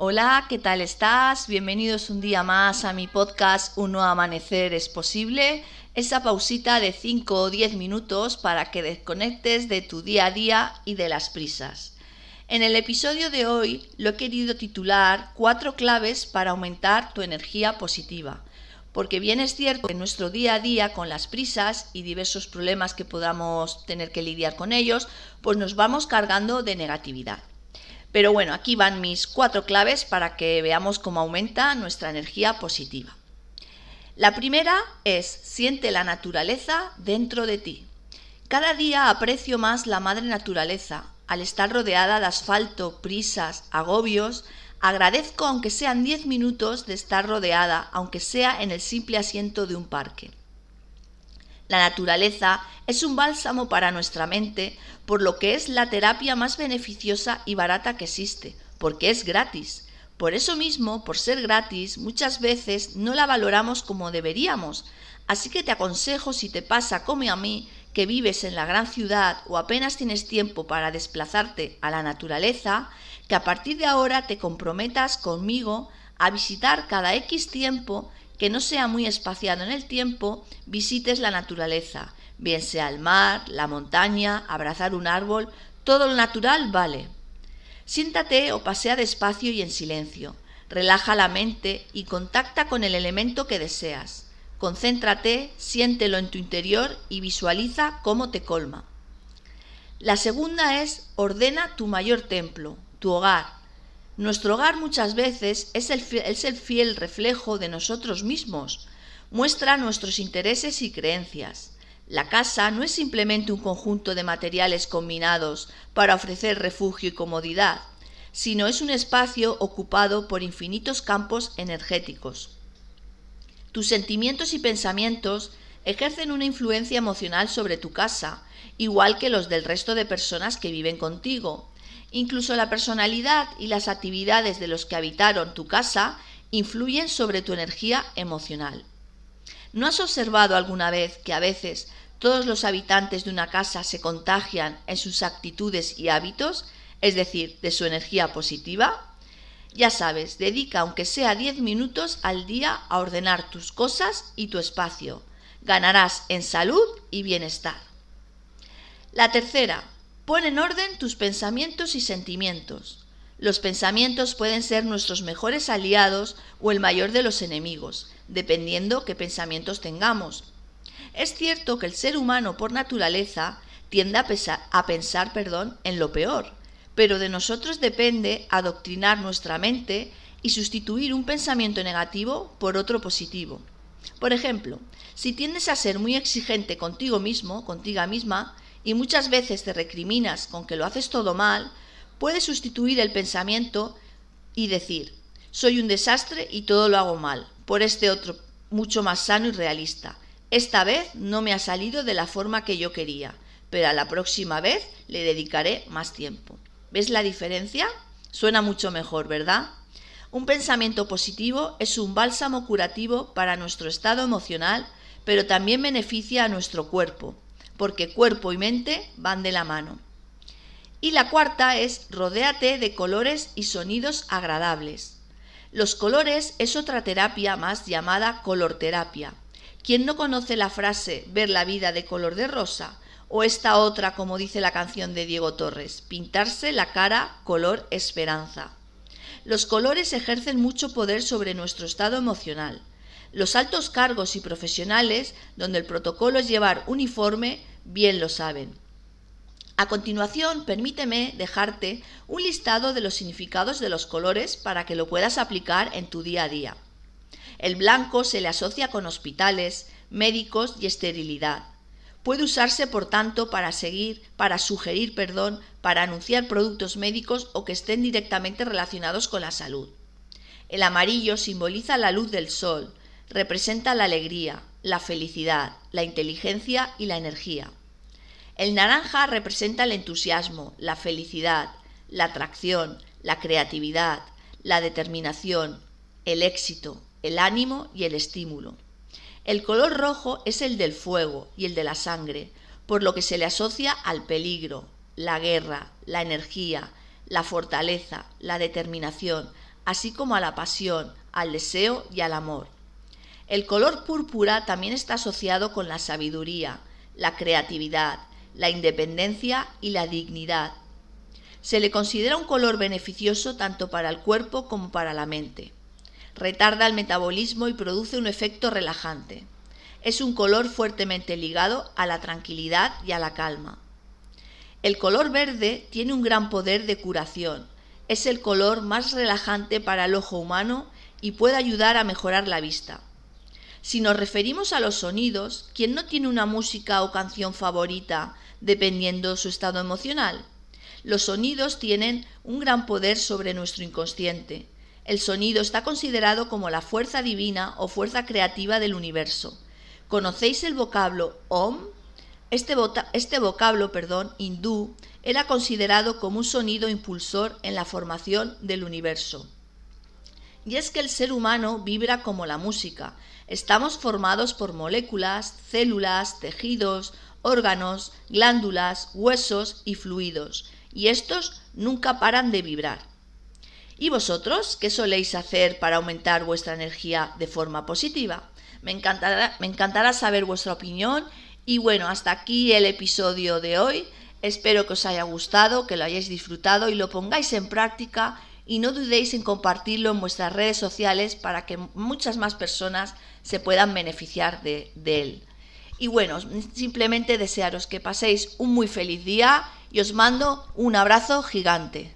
Hola, ¿qué tal estás? Bienvenidos un día más a mi podcast Un nuevo amanecer es posible. Esa pausita de 5 o 10 minutos para que desconectes de tu día a día y de las prisas. En el episodio de hoy lo he querido titular Cuatro claves para aumentar tu energía positiva. Porque bien es cierto que en nuestro día a día, con las prisas y diversos problemas que podamos tener que lidiar con ellos, pues nos vamos cargando de negatividad. Pero bueno, aquí van mis cuatro claves para que veamos cómo aumenta nuestra energía positiva. La primera es siente la naturaleza dentro de ti. Cada día aprecio más la madre naturaleza. Al estar rodeada de asfalto, prisas, agobios, agradezco aunque sean 10 minutos de estar rodeada, aunque sea en el simple asiento de un parque. La naturaleza es un bálsamo para nuestra mente, por lo que es la terapia más beneficiosa y barata que existe, porque es gratis. Por eso mismo, por ser gratis, muchas veces no la valoramos como deberíamos. Así que te aconsejo, si te pasa como a mí, que vives en la gran ciudad o apenas tienes tiempo para desplazarte a la naturaleza, que a partir de ahora te comprometas conmigo a visitar cada X tiempo que no sea muy espaciado en el tiempo, visites la naturaleza, bien sea el mar, la montaña, abrazar un árbol, todo lo natural vale. Siéntate o pasea despacio y en silencio. Relaja la mente y contacta con el elemento que deseas. Concéntrate, siéntelo en tu interior y visualiza cómo te colma. La segunda es ordena tu mayor templo, tu hogar, nuestro hogar muchas veces es el, fiel reflejo de nosotros mismos, muestra nuestros intereses y creencias. La casa no es simplemente un conjunto de materiales combinados para ofrecer refugio y comodidad, sino es un espacio ocupado por infinitos campos energéticos. Tus sentimientos y pensamientos ejercen una influencia emocional sobre tu casa, igual que los del resto de personas que viven contigo, Incluso la personalidad y las actividades de los que habitaron tu casa influyen sobre tu energía emocional. ¿No has observado alguna vez que a veces todos los habitantes de una casa se contagian en sus actitudes y hábitos, es decir, de su energía positiva? Ya sabes, dedica aunque sea 10 minutos al día a ordenar tus cosas y tu espacio. Ganarás en salud y bienestar. La tercera, Pon en orden tus pensamientos y sentimientos. Los pensamientos pueden ser nuestros mejores aliados o el mayor de los enemigos, dependiendo qué pensamientos tengamos. Es cierto que el ser humano por naturaleza tiende a, pensar perdón, en lo peor, pero de nosotros depende adoctrinar nuestra mente y sustituir un pensamiento negativo por otro positivo. Por ejemplo, si tiendes a ser muy exigente contigo mismo, contigo misma, y muchas veces te recriminas con que lo haces todo mal, puedes sustituir el pensamiento y decir, soy un desastre y todo lo hago mal, por este otro mucho más sano y realista. Esta vez no me ha salido de la forma que yo quería, pero a la próxima vez le dedicaré más tiempo. ¿Ves la diferencia? Suena mucho mejor, ¿verdad? Un pensamiento positivo es un bálsamo curativo para nuestro estado emocional, pero también beneficia a nuestro cuerpo, porque cuerpo y mente van de la mano. Y la cuarta es rodéate de colores y sonidos agradables. Los colores es otra terapia más llamada colorterapia. ¿Quién no conoce la frase ver la vida de color de rosa? O esta otra, como dice la canción de Diego Torres, pintarse la cara color esperanza. Los colores ejercen mucho poder sobre nuestro estado emocional. Los altos cargos y profesionales, donde el protocolo es llevar uniforme, bien lo saben. A continuación, permíteme dejarte un listado de los significados de los colores para que lo puedas aplicar en tu día a día. El blanco se le asocia con hospitales, médicos y esterilidad. Puede usarse, por tanto, para seguir, para sugerir, perdón, para anunciar productos médicos o que estén directamente relacionados con la salud. El amarillo simboliza la luz del sol, representa la alegría, la felicidad, la inteligencia y la energía. El naranja representa el entusiasmo, la felicidad, la atracción, la creatividad, la determinación, el éxito, el ánimo y el estímulo. El color rojo es el del fuego y el de la sangre, por lo que se le asocia al peligro, la guerra, la energía, la fortaleza, la determinación, así como a la pasión, al deseo y al amor. El color púrpura también está asociado con la sabiduría, la creatividad, la independencia y la dignidad. Se le considera un color beneficioso tanto para el cuerpo como para la mente. Retarda el metabolismo y produce un efecto relajante. Es un color fuertemente ligado a la tranquilidad y a la calma. El color verde tiene un gran poder de curación. Es el color más relajante para el ojo humano y puede ayudar a mejorar la vista. Si nos referimos a los sonidos, ¿quién no tiene una música o canción favorita dependiendo su estado emocional? Los sonidos tienen un gran poder sobre nuestro inconsciente. El sonido está considerado como la fuerza divina o fuerza creativa del universo. ¿Conocéis el vocablo Om? Este, este vocablo perdón, hindú era considerado como un sonido impulsor en la formación del universo. Y es que el ser humano vibra como la música. Estamos formados por moléculas, células, tejidos, órganos, glándulas, huesos y fluidos, y estos nunca paran de vibrar. ¿Y vosotros qué soléis hacer para aumentar vuestra energía de forma positiva? Me encantará, me encantará saber vuestra opinión y bueno, hasta aquí el episodio de hoy. Espero que os haya gustado, que lo hayáis disfrutado y lo pongáis en práctica y no dudéis en compartirlo en vuestras redes sociales para que muchas más personas se puedan beneficiar de, él. Y bueno, simplemente desearos que paséis un muy feliz día y os mando un abrazo gigante.